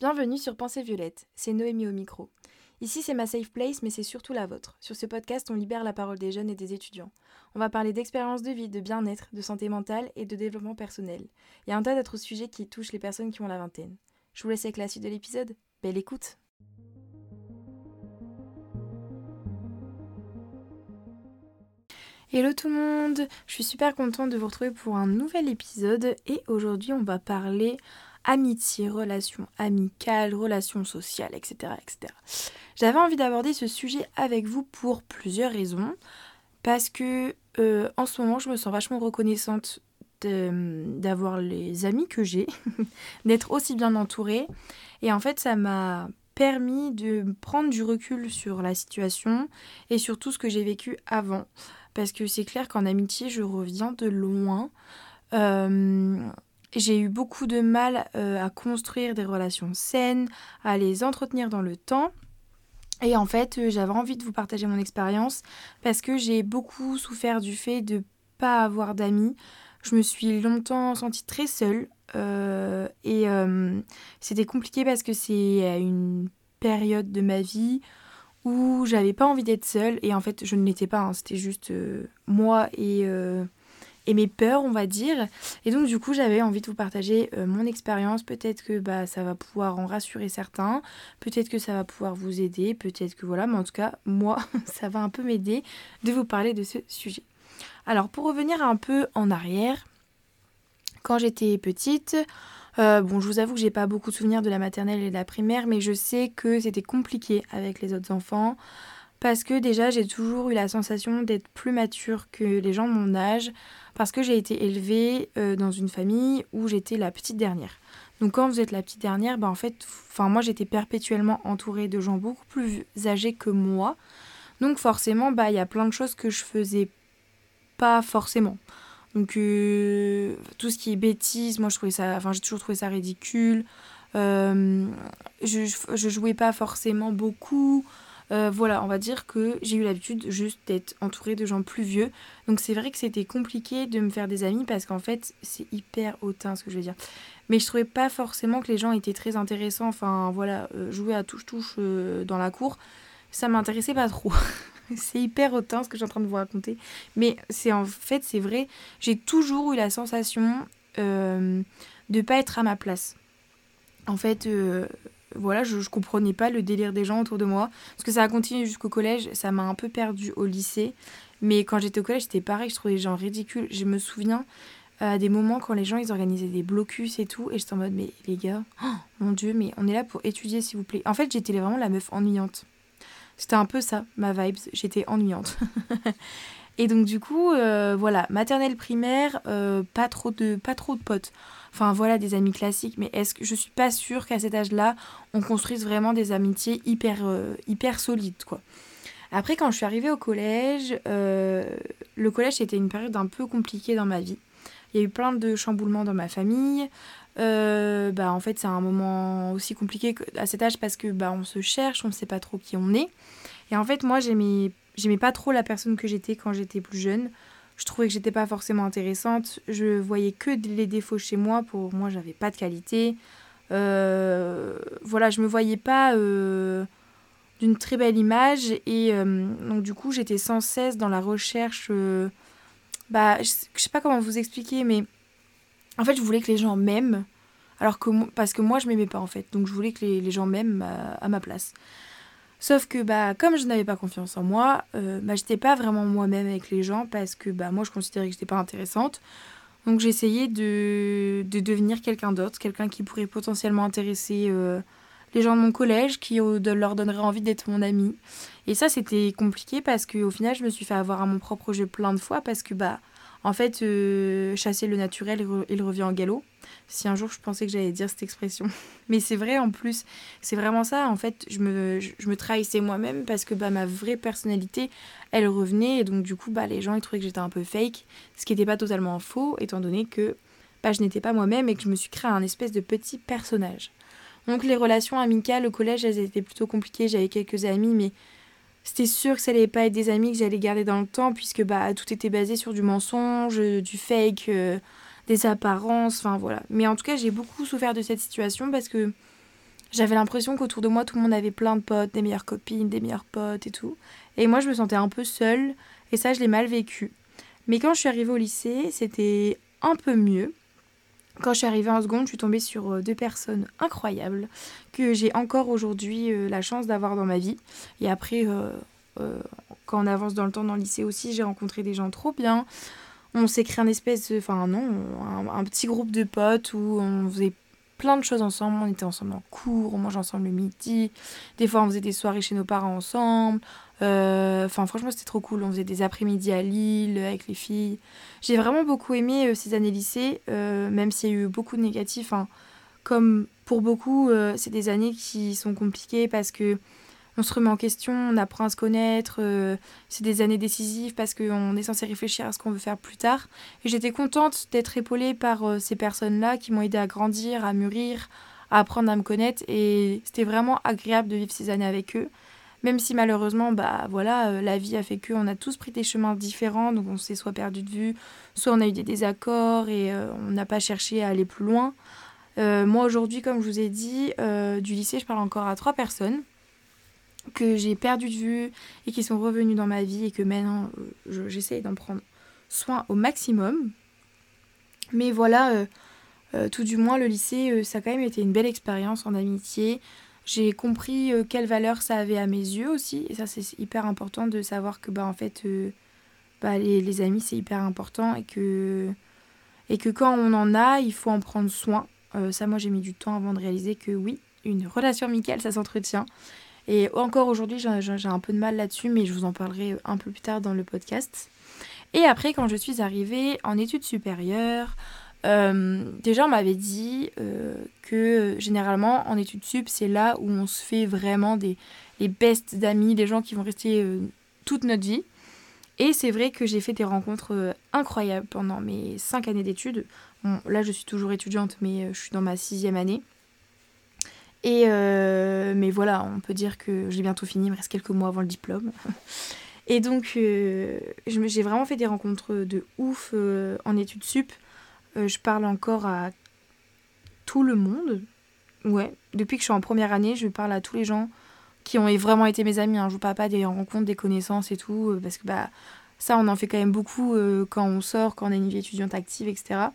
Bienvenue sur Pensée Violette, c'est Noémie au micro. Ici c'est ma safe place mais c'est surtout la vôtre. Sur ce podcast on libère la parole des jeunes et des étudiants. On va parler d'expérience de vie, de bien-être, de santé mentale et de développement personnel. Il y a un tas d'autres sujets qui touchent les personnes qui ont la vingtaine. Je vous laisse avec la suite de l'épisode. Belle écoute Hello tout le monde, je suis super contente de vous retrouver pour un nouvel épisode et aujourd'hui on va parler amitié, relations amicales, relations sociales, etc. etc. J'avais envie d'aborder ce sujet avec vous pour plusieurs raisons. Parce que euh, en ce moment, je me sens vachement reconnaissante d'avoir les amis que j'ai, d'être aussi bien entourée. Et en fait, ça m'a permis de prendre du recul sur la situation et sur tout ce que j'ai vécu avant. Parce que c'est clair qu'en amitié, je reviens de loin. Euh, j'ai eu beaucoup de mal euh, à construire des relations saines, à les entretenir dans le temps. Et en fait, euh, j'avais envie de vous partager mon expérience parce que j'ai beaucoup souffert du fait de pas avoir d'amis. Je me suis longtemps sentie très seule euh, et c'était compliqué parce que c'est une période de ma vie où j'avais pas envie d'être seule et en fait je ne l'étais pas, hein. c'était juste moi et et mes peurs, on va dire. Et donc, du coup, j'avais envie de vous partager euh, mon expérience. Peut-être que bah, ça va pouvoir en rassurer certains. Peut-être que ça va pouvoir vous aider. Peut-être que voilà. Mais en tout cas, moi, ça va un peu m'aider de vous parler de ce sujet. Alors, pour revenir un peu en arrière, quand j'étais petite, euh, bon, je vous avoue que j'ai pas beaucoup de souvenirs de la maternelle et de la primaire, mais je sais que c'était compliqué avec les autres enfants parce que déjà j'ai toujours eu la sensation d'être plus mature que les gens de mon âge parce que j'ai été élevée euh, dans une famille où j'étais la petite dernière. Donc quand vous êtes la petite dernière, bah en fait, moi j'étais perpétuellement entourée de gens beaucoup plus âgés que moi. Donc forcément, bah il y a plein de choses que je faisais pas forcément. Donc euh, tout ce qui est bêtises, moi je trouvais ça, enfin j'ai toujours trouvé ça ridicule. Euh, je, je jouais pas forcément beaucoup. Euh, voilà, on va dire que j'ai eu l'habitude juste d'être entourée de gens plus vieux. Donc c'est vrai que c'était compliqué de me faire des amis parce qu'en fait, c'est hyper hautain ce que je veux dire. Mais je trouvais pas forcément que les gens étaient très intéressants. Enfin voilà, euh, jouer à touche-touche euh, dans la cour, ça m'intéressait pas trop. c'est hyper hautain ce que je suis en train de vous raconter. Mais c'est en fait, c'est vrai, j'ai toujours eu la sensation de pas être à ma place. En fait, voilà, je, je comprenais pas le délire des gens autour de moi. Parce que ça a continué jusqu'au collège, ça m'a un peu perdu au lycée. Mais quand j'étais au collège, c'était pareil, je trouvais les gens ridicules. Je me souviens à des moments quand les gens ils organisaient des blocus et tout, et j'étais en mode, mais les gars, oh, mon dieu, mais on est là pour étudier s'il vous plaît. En fait, j'étais vraiment la meuf ennuyante. C'était un peu ça, ma vibes, j'étais ennuyante. et donc, du coup, euh, voilà, maternelle primaire, euh, pas, trop de, pas trop de potes. Enfin voilà, des amis classiques. Mais est-ce que je suis pas sûre qu'à cet âge-là, on construise vraiment des amitiés hyper, euh, hyper solides, quoi. Après, quand je suis arrivée au collège, le collège c'était une période un peu compliquée dans ma vie. Il y a eu plein de chamboulements dans ma famille. Bah, en fait, c'est un moment aussi compliqué à cet âge parce que bah, on se cherche, on ne sait pas trop qui on est. Et en fait, moi, j'aimais, j'aimais pas trop la personne que j'étais quand j'étais plus jeune je trouvais que j'étais pas forcément intéressante. Je voyais que les défauts chez moi. Pour moi, j'avais pas de qualité. Euh, voilà, je me voyais pas euh, d'une très belle image. Et euh, donc, du coup, j'étais sans cesse dans la recherche. bah, je, sais pas comment vous expliquer, mais en fait, je voulais que les gens m'aiment. Alors que parce que moi, je m'aimais pas en fait. Donc, je voulais que les gens m'aiment à ma place. Sauf que bah comme je n'avais pas confiance en moi, euh, bah j'étais pas vraiment moi-même avec les gens parce que bah moi je considérais que j'étais pas intéressante. Donc j'essayais de, de devenir quelqu'un d'autre, quelqu'un qui pourrait potentiellement intéresser euh, les gens de mon collège, qui leur donnerait envie d'être mon ami. Et ça c'était compliqué parce qu'au final je me suis fait avoir à mon propre jeu plein de fois parce que bah en fait, euh, chasser le naturel, il revient en galop. Si un jour je pensais que j'allais dire cette expression. Mais c'est vrai en plus, c'est vraiment ça. En fait, je me, trahissais moi-même parce que bah, ma vraie personnalité, elle revenait. Et donc, du coup, bah, les gens ils trouvaient que j'étais un peu fake. Ce qui n'était pas totalement faux, étant donné que bah, je n'étais pas moi-même et que je me suis créé un espèce de petit personnage. Donc, les relations amicales au collège, elles étaient plutôt compliquées. J'avais quelques amis, mais c'était sûr que ça allait pas être des amis que j'allais garder dans le temps puisque bah tout était basé sur du mensonge, du fake, euh, des apparences, enfin voilà. Mais en tout cas, j'ai beaucoup souffert de cette situation parce que j'avais l'impression qu'autour de moi, tout le monde avait plein de potes, des meilleures copines, des meilleurs potes et tout. Et moi, je me sentais un peu seule. Et ça, je l'ai mal vécu. Mais quand je suis arrivée au lycée, c'était un peu mieux. Quand je suis arrivée en seconde, je suis tombée sur euh, deux personnes incroyables que j'ai encore aujourd'hui euh, la chance d'avoir dans ma vie. Et après, euh, quand on avance dans le temps dans le lycée aussi, j'ai rencontré des gens trop bien. On s'est créé un espèce, enfin non, un, petit groupe de potes où on faisait plein de choses ensemble. On était ensemble en cours, on mangeait ensemble le midi. Des fois, on faisait des soirées chez nos parents ensemble. Euh, enfin, franchement, c'était trop cool. On faisait des après-midi à Lille avec les filles. J'ai vraiment beaucoup aimé euh, ces années lycée, euh, même s'il y a eu beaucoup de négatifs. Hein. Comme pour beaucoup, c'est des années qui sont compliquées parce que on se remet en question, on apprend à se connaître. euh, c'est des années décisives parce qu'on est censé réfléchir à ce qu'on veut faire plus tard. Et j'étais contente d'être épaulée par euh, ces personnes-là qui m'ont aidé à grandir, à mûrir, à apprendre à me connaître. Et c'était vraiment agréable de vivre ces années avec eux. Même si malheureusement, bah voilà, euh, la vie a fait qu'on a tous pris des chemins différents, donc on s'est soit perdu de vue, soit on a eu des désaccords et on n'a pas cherché à aller plus loin. Moi aujourd'hui, comme je vous ai dit, du lycée, je parle encore à trois personnes que j'ai perdu de vue et qui sont revenus dans ma vie et que maintenant euh, je- j'essaye d'en prendre soin au maximum. Mais voilà, euh, euh, tout du moins le lycée, ça a quand même été une belle expérience en amitié. J'ai compris quelle valeur ça avait à mes yeux aussi. Et ça c'est hyper important de savoir que bah en fait bah, les, les amis c'est hyper important et que, et que quand on en a, il faut en prendre soin. Ça moi j'ai mis du temps avant de réaliser que oui, une relation amicale ça s'entretient. Et encore aujourd'hui, j'ai un peu de mal là-dessus, mais je vous en parlerai un peu plus tard dans le podcast. Et après, quand je suis arrivée en études supérieures, euh, déjà on m'avait dit euh, que généralement en études sup, c'est là où on se fait vraiment des les best d'amis, des gens qui vont rester euh, toute notre vie. Et c'est vrai que j'ai fait des rencontres incroyables pendant mes cinq années d'études. Là, je suis toujours étudiante, mais je suis dans ma sixième année. Et euh, mais voilà, on peut dire que j'ai bientôt fini, il me reste quelques mois avant le diplôme. Et donc, euh, j'ai vraiment fait des rencontres de ouf euh, en études sup. Je parle encore à tout le monde. Ouais, depuis que je suis en première année, je parle à tous les gens qui ont vraiment été mes amis. Hein. Je vous parle pas des rencontres, des connaissances et tout, parce que bah ça, on en fait quand même beaucoup euh, quand on sort, quand on a une vie étudiante active, etc.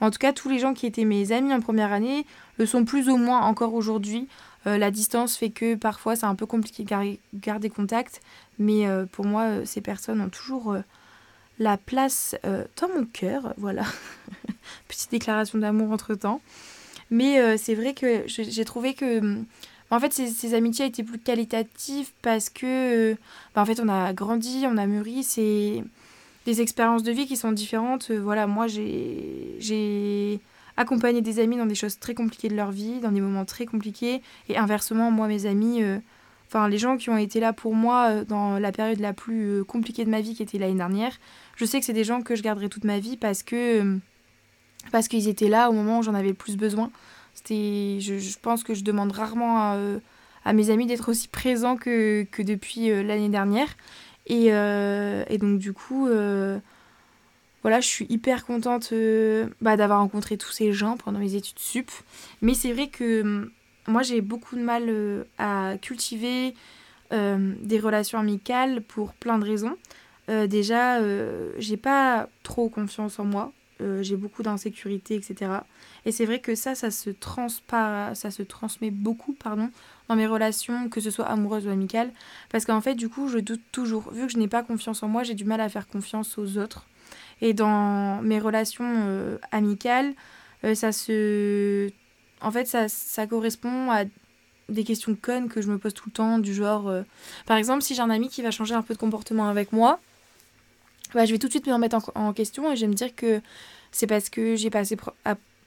Mais en tout cas, tous les gens qui étaient mes amis en première année le sont plus ou moins encore aujourd'hui. Euh, la distance fait que parfois c'est un peu compliqué de gar- garder contact, mais euh, pour moi, ces personnes ont toujours la place dans mon cœur. Voilà, petite déclaration d'amour entre temps. Mais c'est vrai que j'ai j'ai trouvé que, hum, en fait, ces, amitiés étaient plus qualitatives parce que, euh, bah, en fait, on a grandi, on a mûri, c'est des expériences de vie qui sont différentes. Euh, voilà, moi, j'ai accompagné des amis dans des choses très compliquées de leur vie, dans des moments très compliqués, et inversement, moi, mes amis, euh, enfin, les gens qui ont été là pour moi dans la période la plus compliquée de ma vie, qui était l'année dernière, je sais que c'est des gens que je garderai toute ma vie parce que parce qu'ils étaient là au moment où j'en avais le plus besoin. Je, je pense que je demande rarement à, euh, à mes amis d'être aussi présents que, que depuis euh, l'année dernière. Et, euh, et donc du coup, voilà, je suis hyper contente bah, d'avoir rencontré tous ces gens pendant mes études sup. Mais c'est vrai que hum, moi j'ai beaucoup de mal à cultiver des relations amicales pour plein de raisons. Déjà, j'ai pas trop confiance en moi. Euh, j'ai beaucoup d'insécurité, etc. Et c'est vrai que ça, ça se, ça se transmet beaucoup pardon, dans mes relations, que ce soit amoureuses ou amicales. Parce qu'en fait, du coup, je doute toujours. Vu que je n'ai pas confiance en moi, j'ai du mal à faire confiance aux autres. Et dans mes relations euh, amicales, euh, ça se... En fait, ça, ça correspond à des questions connes que je me pose tout le temps, du genre... Par exemple, si j'ai un ami qui va changer un peu de comportement avec moi, bah, je vais tout de suite me remettre en, question et je vais me dire que c'est parce que j'ai pas assez,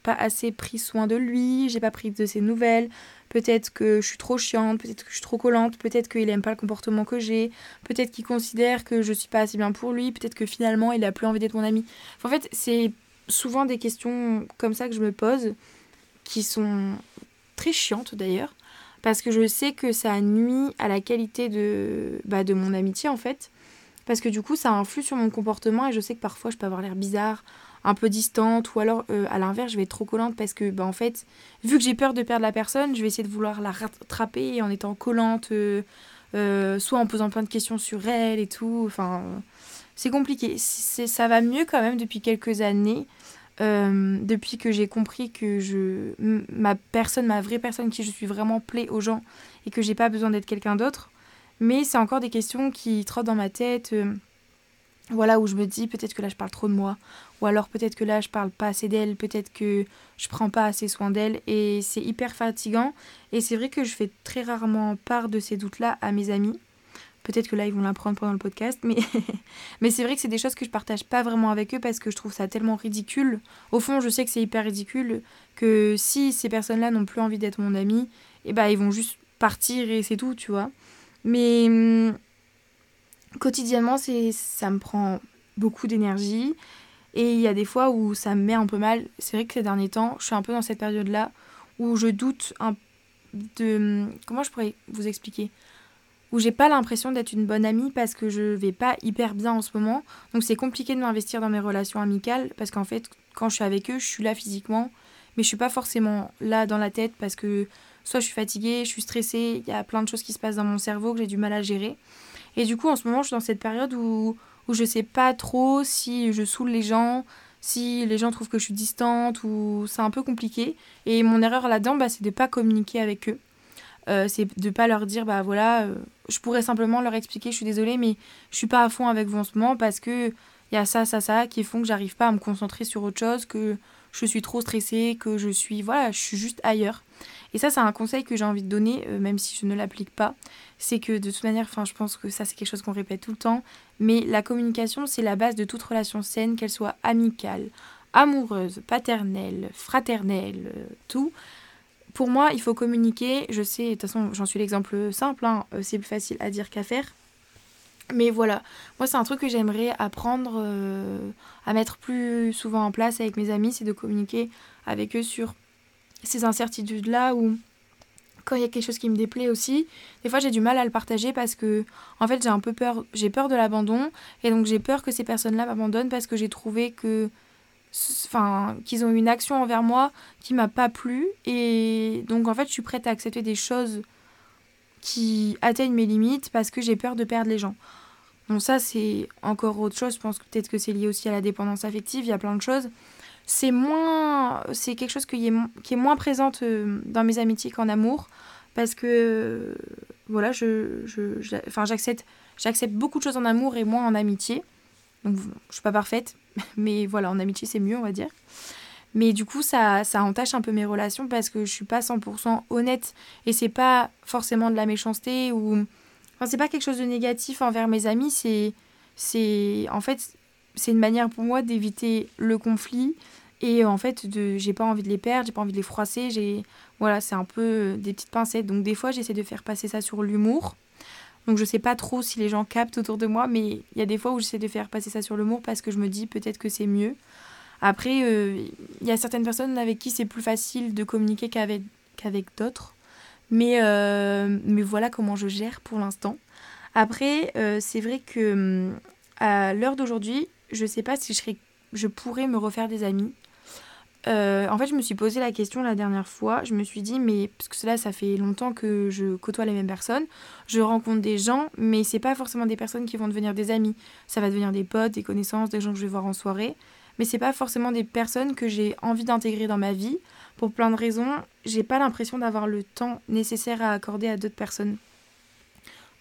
pas assez pris soin de lui, j'ai pas pris de ses nouvelles, peut-être que je suis trop chiante, peut-être que je suis trop collante, peut-être qu'il aime pas le comportement que j'ai, peut-être qu'il considère que je suis pas assez bien pour lui, peut-être que finalement il a plus envie d'être mon ami. En fait, c'est souvent des questions comme ça que je me pose, qui sont très chiantes d'ailleurs, parce que je sais que ça nuit à la qualité de, bah, de mon amitié en fait. Parce que du coup, ça influe sur mon comportement et je sais que parfois je peux avoir l'air bizarre, un peu distante ou alors euh, à l'inverse je vais être trop collante parce que bah, en fait vu que j'ai peur de perdre la personne je vais essayer de vouloir la rattraper en étant collante euh, euh, soit en posant plein de questions sur elle et tout. Enfin c'est compliqué. Ça va mieux quand même depuis quelques années depuis que j'ai compris que je ma personne ma vraie personne qui je suis vraiment plaît aux gens et que j'ai pas besoin d'être quelqu'un d'autre mais c'est encore des questions qui trottent dans ma tête voilà où je me dis peut-être que là je parle trop de moi. Ou alors peut-être que là je parle pas assez d'elle peut-être que je prends pas assez soin d'elle. Et c'est hyper fatigant. Et c'est vrai que je fais très rarement part de ces doutes là à mes amis. Peut-être que là ils vont l'apprendre pendant le podcast mais mais c'est vrai que c'est des choses que je partage pas vraiment avec eux parce que je trouve ça tellement ridicule. Au fond je sais que c'est hyper ridicule que si ces personnes là n'ont plus envie d'être mon ami et eh ben ils vont juste partir et c'est tout tu vois mais hum, quotidiennement, ça me prend beaucoup d'énergie. Et il y a des fois où ça me met un peu mal. C'est vrai que ces derniers temps, je suis un peu dans cette période-là où je doute un de. Comment je pourrais vous expliquer? Où j'ai pas l'impression d'être une bonne amie parce que je vais pas hyper bien en ce moment. Donc c'est compliqué de m'investir dans mes relations amicales parce qu'en fait, quand je suis avec eux, je suis là physiquement, mais je suis pas forcément là dans la tête parce que soit je suis fatiguée, je suis stressée, il y a plein de choses qui se passent dans mon cerveau que j'ai du mal à gérer. Et du coup, en ce moment, je suis dans cette période où, où je sais pas trop si je saoule les gens, si les gens trouvent que je suis distante, ou c'est un peu compliqué. Et mon erreur là-dedans, bah, c'est de pas communiquer avec eux. Euh, c'est de pas leur dire, bah voilà, euh, je pourrais simplement leur expliquer, je suis désolée, mais je suis pas à fond avec vous en ce moment parce que il y a ça, ça, ça qui font que j'arrive pas à me concentrer sur autre chose, que je suis trop stressée, que je suis, voilà, je suis juste ailleurs. Et ça, c'est un conseil que j'ai envie de donner, euh, même si je ne l'applique pas. C'est que de toute manière, enfin, je pense que ça, c'est quelque chose qu'on répète tout le temps. Mais la communication, c'est la base de toute relation saine, qu'elle soit amicale, amoureuse, paternelle, fraternelle, euh, tout. Pour moi, il faut communiquer. Je sais, de toute façon, j'en suis l'exemple simple. Hein, euh, c'est plus facile à dire qu'à faire. Mais voilà, moi c'est un truc que j'aimerais apprendre à mettre plus souvent en place avec mes amis, c'est de communiquer avec eux sur ces incertitudes-là ou quand il y a quelque chose qui me déplaît aussi, des fois j'ai du mal à le partager parce que en fait j'ai un peu peur, j'ai peur de l'abandon et donc j'ai peur que ces personnes-là m'abandonnent parce que j'ai trouvé que enfin qu'ils ont eu une action envers moi qui m'a pas plu et donc en fait je suis prête à accepter des choses qui atteignent mes limites parce que j'ai peur de perdre les gens. Donc ça c'est encore autre chose, je pense que peut-être que c'est lié aussi à la dépendance affective, il y a plein de choses. C'est moins c'est quelque chose qui est, qui est moins présente euh, dans mes amitiés qu'en amour parce que voilà je, je, enfin j'accepte j'accepte beaucoup de choses en amour et moins en amitié. Donc je suis pas parfaite mais voilà en amitié c'est mieux on va dire mais du coup ça ça entache un peu mes relations parce que je suis pas 100% honnête et c'est pas forcément de la méchanceté ou enfin c'est pas quelque chose de négatif envers mes amis c'est c'est en fait c'est une manière pour moi d'éviter le conflit et en fait, de, j'ai pas envie de les perdre, j'ai pas envie de les froisser. J'ai, voilà, c'est un peu des petites pincettes. Donc des fois, j'essaie de faire passer ça sur l'humour. Donc je sais pas trop si les gens captent autour de moi, mais il y a des fois où j'essaie de faire passer ça sur l'humour parce que je me dis peut-être que c'est mieux. Après, euh, il y a certaines personnes avec qui c'est plus facile de communiquer qu'avec, d'autres. Mais, euh, mais voilà comment je gère pour l'instant. Après, c'est vrai que hum, à l'heure d'aujourd'hui, je sais pas si je, serais, je pourrais me refaire des amis. Euh, en fait, je me suis posé la question la dernière fois. Je me suis dit, mais parce que cela, ça fait longtemps que je côtoie les mêmes personnes. Je rencontre des gens, mais c'est pas forcément des personnes qui vont devenir des amis. Ça va devenir des potes, des connaissances, des gens que je vais voir en soirée. Mais c'est pas forcément des personnes que j'ai envie d'intégrer dans ma vie. Pour plein de raisons, j'ai pas l'impression d'avoir le temps nécessaire à accorder à d'autres personnes.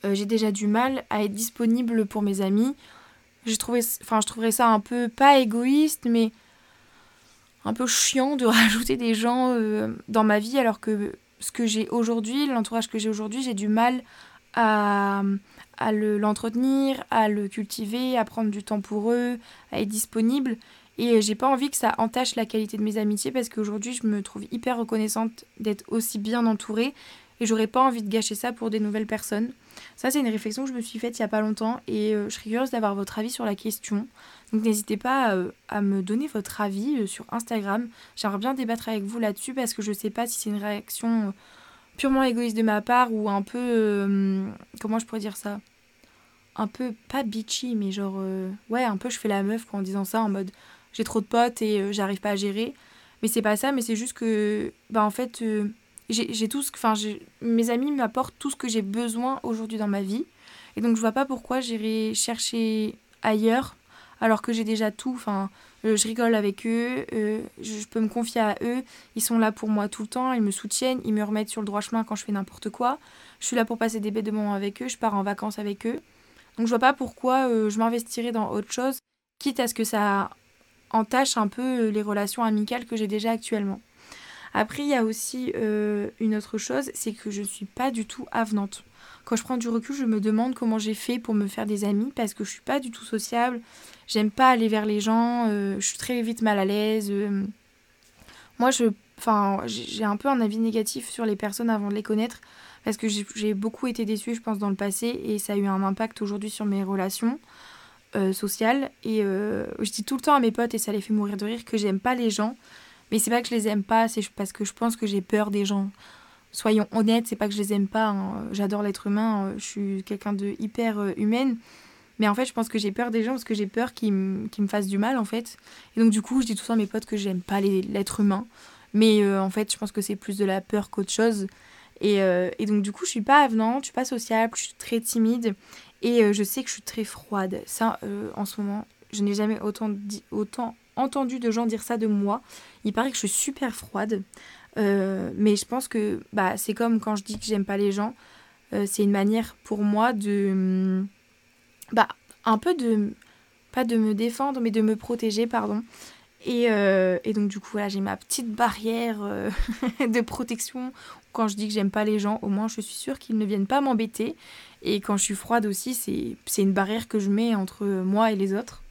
Euh, j'ai déjà du mal à être disponible pour mes amis. Je trouverais ça un peu pas égoïste, mais un peu chiant de rajouter des gens euh, dans ma vie alors que ce que j'ai aujourd'hui, l'entourage que j'ai aujourd'hui, j'ai du mal à l'entretenir, à le cultiver, à prendre du temps pour eux, à être disponible. Et j'ai pas envie que ça entache la qualité de mes amitiés parce qu'aujourd'hui je me trouve hyper reconnaissante d'être aussi bien entourée et j'aurais pas envie de gâcher ça pour des nouvelles personnes. Ça, c'est une réflexion que je me suis faite il y a pas longtemps et euh, je serais curieuse d'avoir votre avis sur la question. Donc n'hésitez pas euh, à me donner votre avis euh, sur Instagram. J'aimerais bien débattre avec vous là-dessus parce que je sais pas si c'est une réaction purement égoïste de ma part ou un peu. comment je pourrais dire ça? Un peu, pas bitchy, mais genre. ouais, un peu je fais la meuf en disant ça en mode j'ai trop de potes et j'arrive pas à gérer. Mais c'est pas ça, mais c'est juste que, bah en fait, j'ai tout ce enfin mes amis m'apportent tout ce que j'ai besoin aujourd'hui dans ma vie. Et donc je vois pas pourquoi j'irai chercher ailleurs alors que j'ai déjà tout. Enfin euh, je rigole avec eux euh, je peux me confier à eux. Ils sont là pour moi tout le temps ils me soutiennent ils me remettent sur le droit chemin quand je fais n'importe quoi. Je suis là pour passer des bêtes de moments avec eux je pars en vacances avec eux. Donc je vois pas pourquoi euh, je m'investirais dans autre chose quitte à ce que ça entache un peu les relations amicales que j'ai déjà actuellement après, il y a aussi euh, une autre chose, c'est que je ne suis pas du tout avenante. Quand je prends du recul, je me demande comment j'ai fait pour me faire des amis parce que je suis pas du tout sociable. J'aime pas aller vers les gens. Euh, je suis très vite mal à l'aise. Euh. moi, je, j'ai un peu un avis négatif sur les personnes avant de les connaître parce que j'ai beaucoup été déçue, je pense, dans le passé et ça a eu un impact aujourd'hui sur mes relations sociales. Et je dis tout le temps à mes potes et ça les fait mourir de rire que j'aime pas les gens mais c'est pas que je les aime pas, c'est parce que je pense que j'ai peur des gens. Soyons honnêtes, c'est pas que je les aime pas. Hein. J'adore l'être humain, euh, je suis quelqu'un de hyper euh, humaine. Mais en fait, je pense que j'ai peur des gens parce que j'ai peur qu'ils me fassent du mal, en fait. Et donc, du coup, je dis tout ça à mes potes que j'aime pas l'être humain. Mais euh, en fait, je pense que c'est plus de la peur qu'autre chose. Et, et, donc, du coup, je suis pas avenante, je suis pas sociable, je suis très timide. Et je sais que je suis très froide. Ça, en ce moment, je n'ai jamais autant, autant entendu de gens dire ça de moi. Il paraît que je suis super froide. Euh, mais je pense que bah, c'est comme quand je dis que j'aime pas les gens. Euh, c'est une manière pour moi de. Mm, bah, un peu de. Pas de me défendre, mais de me protéger, pardon. Et, euh, et donc, du coup, voilà, j'ai ma petite barrière de protection. Quand je dis que j'aime pas les gens, au moins je suis sûre qu'ils ne viennent pas m'embêter. Et quand je suis froide aussi, c'est une barrière que je mets entre moi et les autres.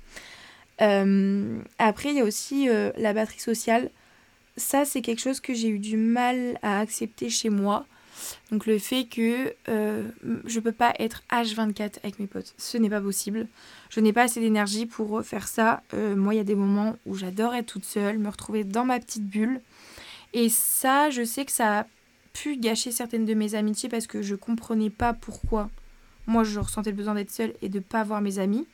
Euh, après, il y a aussi euh, la batterie sociale. Ça, c'est quelque chose que j'ai eu du mal à accepter chez moi. Donc le fait que euh, je peux pas être H24 avec mes potes, ce n'est pas possible. Je n'ai pas assez d'énergie pour faire ça. moi, il y a des moments où j'adore être toute seule, me retrouver dans ma petite bulle. Et ça, je sais que ça pu gâcher certaines de mes amitiés parce que je comprenais pas pourquoi moi je ressentais le besoin d'être seule et de pas voir mes amis.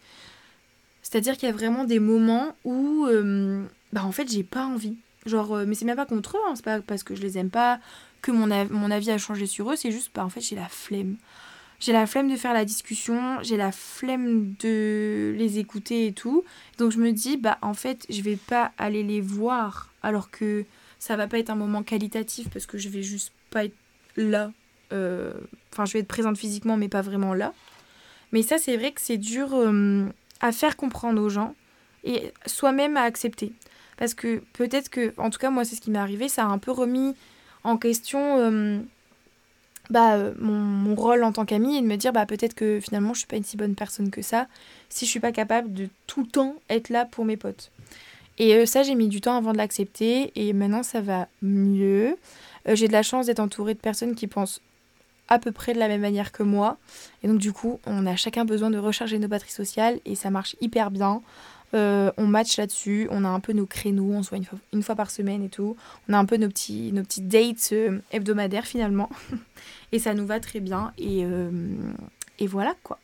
C'est-à-dire qu'il y a vraiment des moments où, euh, bah en fait, j'ai pas envie. Genre, euh, mais c'est même pas contre eux, hein, c'est pas parce que je les aime pas que mon, mon avis a changé sur eux, c'est juste, bah en fait, j'ai la flemme. J'ai la flemme de faire la discussion, j'ai la flemme de les écouter et tout. Donc je me dis, bah en fait, je vais pas aller les voir alors que ça va pas être un moment qualitatif parce que je vais juste pas être là. Euh, enfin, je vais être présente physiquement, mais pas vraiment là. Mais ça, c'est vrai que c'est dur à faire comprendre aux gens et soi-même à accepter. Parce que peut-être que, en tout cas moi c'est ce qui m'est arrivé, ça a un peu remis en question euh, bah, euh, mon, rôle en tant qu'amie et de me dire bah, peut-être que finalement je suis pas une si bonne personne que ça si je suis pas capable de tout le temps être là pour mes potes. Et euh, ça j'ai mis du temps avant de l'accepter et maintenant ça va mieux. J'ai de la chance d'être entourée de personnes qui pensent à peu près de la même manière que moi. Et donc du coup, on a chacun besoin de recharger nos batteries sociales et ça marche hyper bien. Euh, on match là-dessus, on a un peu nos créneaux, on se une fois, par semaine et tout. On a un peu nos petits, dates euh, hebdomadaires finalement. et ça nous va très bien. Euh, et voilà quoi.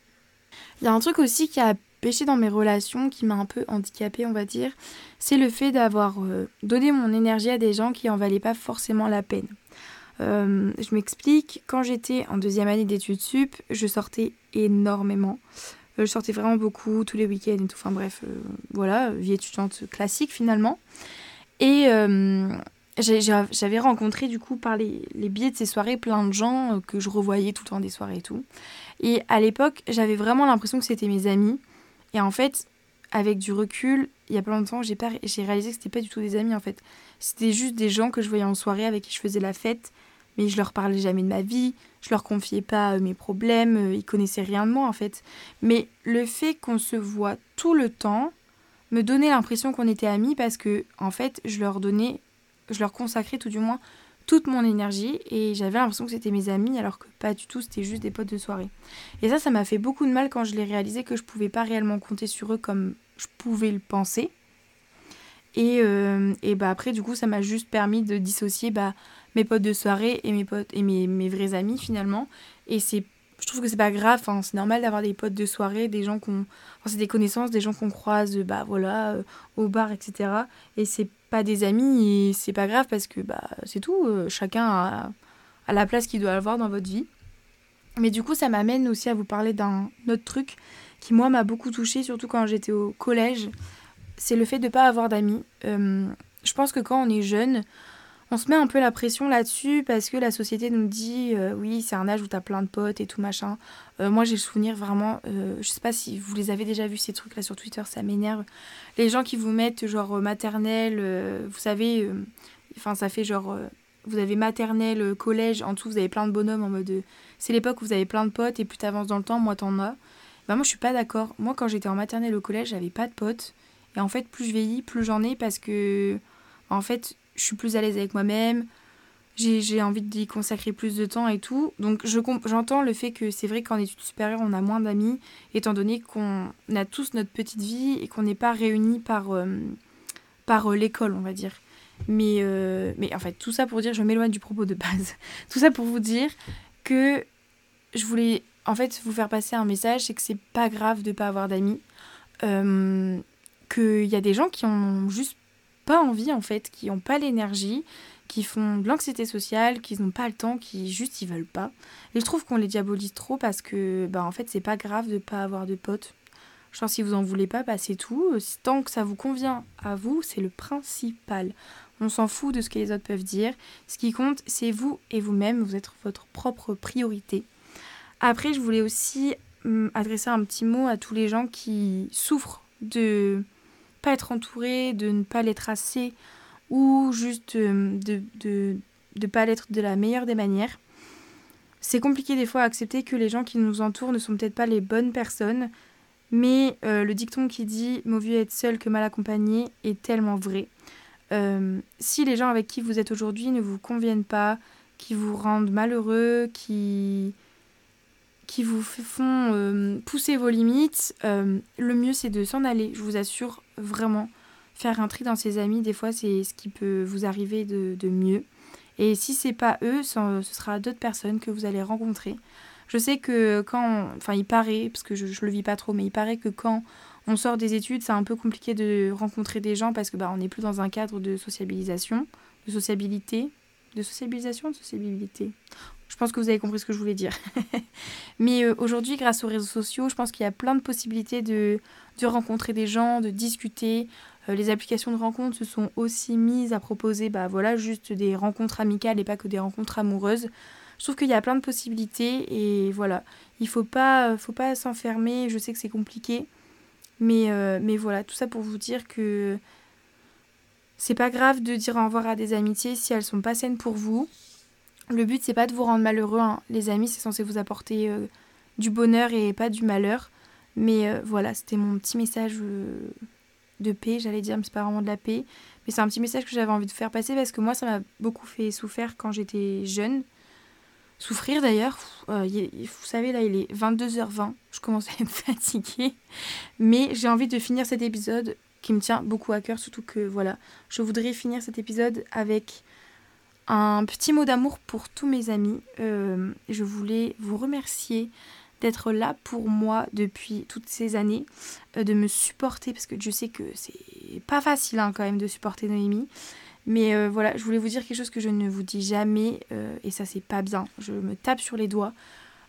Il y a un truc aussi qui a pêché dans mes relations, qui m'a un peu handicapée, on va dire. C'est le fait d'avoir donné mon énergie à des gens qui en valaient pas forcément la peine. Euh, je m'explique, quand j'étais en deuxième année d'études sup, je sortais énormément. Euh, je sortais vraiment beaucoup, tous les week-ends et tout. Enfin bref, euh, voilà, vie étudiante classique finalement. Et j'avais rencontré du coup par les, les biais de ces soirées plein de gens que je revoyais tout le temps des soirées et tout. Et à l'époque, j'avais vraiment l'impression que c'était mes amis. Et en fait, avec du recul, il y a pas longtemps, j'ai réalisé que c'était pas du tout des amis en fait. C'était juste des gens que je voyais en soirée avec qui je faisais la fête mais je leur parlais jamais de ma vie, je leur confiais pas euh, mes problèmes, euh, ils connaissaient rien de moi en fait. Mais le fait qu'on se voit tout le temps me donnait l'impression qu'on était amis parce que en fait, je leur donnais, je leur consacrais tout du moins toute mon énergie et j'avais l'impression que c'était mes amis alors que pas du tout, c'était juste des potes de soirée. Et ça, ça m'a fait beaucoup de mal quand je l'ai réalisé que je pouvais pas réellement compter sur eux comme je pouvais le penser. Et, euh, et bah après, du coup, ça m'a juste permis de dissocier bah, mes potes de soirée et mes potes et mes, mes vrais amis finalement. Et c'est je trouve que c'est pas grave, c'est normal d'avoir des potes de soirée, des gens qu'on. C'est des connaissances, des gens qu'on croise, bah voilà, euh, au bar, etc. Et c'est pas des amis et c'est pas grave parce que bah c'est tout, euh, chacun a, la place qu'il doit avoir dans votre vie. Mais du coup, ça m'amène aussi à vous parler d'un autre truc qui, moi, m'a beaucoup touchée, surtout quand j'étais au collège. C'est le fait de pas avoir d'amis. Euh, je pense que quand on est jeune, on se met un peu la pression là-dessus parce que la société nous dit euh, oui, c'est un âge où tu as plein de potes et tout machin. Euh, moi, j'ai le souvenir vraiment, euh, je sais pas si vous les avez déjà vus ces trucs là sur Twitter, ça m'énerve. Les gens qui vous mettent genre maternelle, vous savez, enfin, ça fait genre. vous avez maternelle, collège, en dessous vous avez plein de bonhommes en mode. c'est l'époque où vous avez plein de potes et plus t'avances dans le temps, moi t'en as. Bah, moi je suis pas d'accord. Moi quand j'étais en maternelle au collège, j'avais pas de potes. Et en fait, plus je vieillis, plus j'en ai parce que. En fait, je suis plus à l'aise avec moi-même, j'ai envie d'y consacrer plus de temps et tout. Donc j'entends le fait que c'est vrai qu'en études supérieures, on a moins d'amis, étant donné qu'on a tous notre petite vie et qu'on n'est pas réunis par, euh, par euh, l'école, on va dire. Mais, euh, mais en fait, tout ça pour dire, je m'éloigne du propos de base. tout ça pour vous dire que je voulais en fait vous faire passer un message, c'est que c'est pas grave de pas avoir d'amis. qu'il y a des gens qui ont juste pas envie en fait, qui n'ont pas l'énergie, qui font de l'anxiété sociale, qui n'ont pas le temps, qui juste ils veulent pas. Et je trouve qu'on les diabolise trop parce que bah en fait c'est pas grave de pas avoir de potes. Je pense si vous en voulez pas, bah c'est tout. Tant que ça vous convient à vous, c'est le principal. On s'en fout de ce que les autres peuvent dire. Ce qui compte, c'est vous et vous-même. Vous êtes votre propre priorité. Après, je voulais aussi hum, adresser un petit mot à tous les gens qui souffrent de être entouré, de ne pas l'être assez ou juste euh, de ne de, pas l'être de la meilleure des manières. C'est compliqué des fois à accepter que les gens qui nous entourent ne sont peut-être pas les bonnes personnes, mais euh, le dicton qui dit mieux être seul que mal accompagné est tellement vrai. Euh, si les gens avec qui vous êtes aujourd'hui ne vous conviennent pas, qui vous rendent malheureux, qui, qui vous font pousser vos limites, le mieux c'est de s'en aller. Je vous assure vraiment, faire un tri dans ses amis, des fois c'est ce qui peut vous arriver de, mieux. Et si c'est pas eux, ce sera d'autres personnes que vous allez rencontrer. Je sais que quand, enfin il paraît, parce que je, je le vis pas trop, mais il paraît que quand on sort des études, c'est un peu compliqué de rencontrer des gens parce que bah on n'est plus dans un cadre de sociabilisation, de sociabilité, de sociabilisation, de sociabilité. Je pense que vous avez compris ce que je voulais dire. Mais euh, aujourd'hui, grâce aux réseaux sociaux, je pense qu'il y a plein de possibilités de, de rencontrer des gens, de discuter. Euh, les applications de rencontres se sont aussi mises à proposer bah, voilà, juste des rencontres amicales et pas que des rencontres amoureuses. Je trouve qu'il y a plein de possibilités et voilà, il ne faut pas, faut pas s'enfermer. Je sais que c'est compliqué. Mais, euh, mais voilà, tout ça pour vous dire que c'est pas grave de dire au revoir à des amitiés si elles sont pas saines pour vous. Le but, c'est pas de vous rendre malheureux. Hein. Les amis, c'est censé vous apporter euh, du bonheur et pas du malheur. Mais euh, voilà, c'était mon petit message euh, de paix, j'allais dire, mais c'est pas vraiment de la paix. Mais c'est un petit message que j'avais envie de faire passer parce que moi, ça m'a beaucoup fait souffrir quand j'étais jeune. Souffrir d'ailleurs. vous savez, là, il est 22h20. Je commence à être fatiguée. Mais j'ai envie de finir cet épisode qui me tient beaucoup à cœur, surtout que voilà, je voudrais finir cet épisode avec un petit mot d'amour pour tous mes amis. Euh, je voulais vous remercier d'être là pour moi depuis toutes ces années, euh, de me supporter, parce que je sais que c'est pas facile hein, quand même de supporter Noémie. Mais euh, voilà, je voulais vous dire quelque chose que je ne vous dis jamais, et ça c'est pas bien. Je me tape sur les doigts.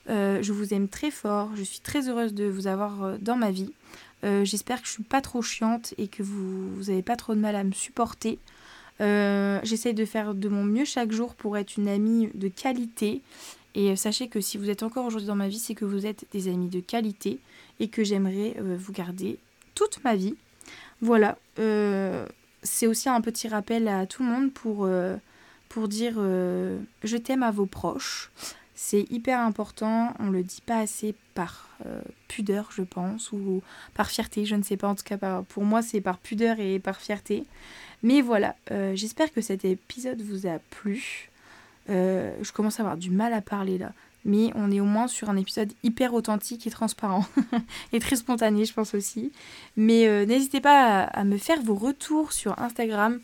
je vous aime très fort, je suis très heureuse de vous avoir dans ma vie. J'espère que je suis pas trop chiante et que vous, vous avez pas trop de mal à me supporter. Euh, j'essaye de faire de mon mieux chaque jour pour être une amie de qualité. Et sachez que si vous êtes encore aujourd'hui dans ma vie, c'est que vous êtes des amis de qualité et que j'aimerais euh, vous garder toute ma vie. Voilà. Euh, c'est aussi un petit rappel à tout le monde pour dire je t'aime à vos proches. C'est hyper important, on le dit pas assez par pudeur, je pense, ou par fierté, je ne sais pas. En tout cas, pour moi, c'est par pudeur et par fierté. Mais voilà, euh, j'espère que cet épisode vous a plu. Euh, je commence à avoir du mal à parler là. Mais on est au moins sur un épisode hyper authentique et transparent. et très spontané, je pense aussi. Mais euh, n'hésitez pas à, me faire vos retours sur Instagram.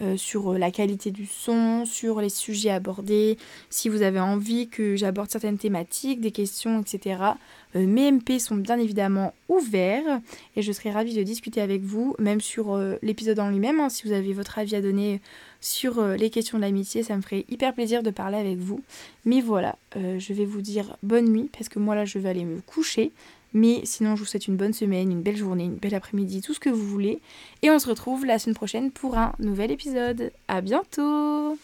Euh, sur la qualité du son, sur les sujets abordés, si vous avez envie que j'aborde certaines thématiques, des questions, etc. Euh, mes MP sont bien évidemment ouverts et je serai ravie de discuter avec vous, même sur euh, l'épisode en lui-même. Hein, si vous avez votre avis à donner sur les questions de l'amitié, ça me ferait hyper plaisir de parler avec vous. Mais voilà, je vais vous dire bonne nuit parce que moi là je vais aller me coucher. Mais sinon, je vous souhaite une bonne semaine, une belle journée, une belle après-midi, tout ce que vous voulez. Et on se retrouve la semaine prochaine pour un nouvel épisode. À bientôt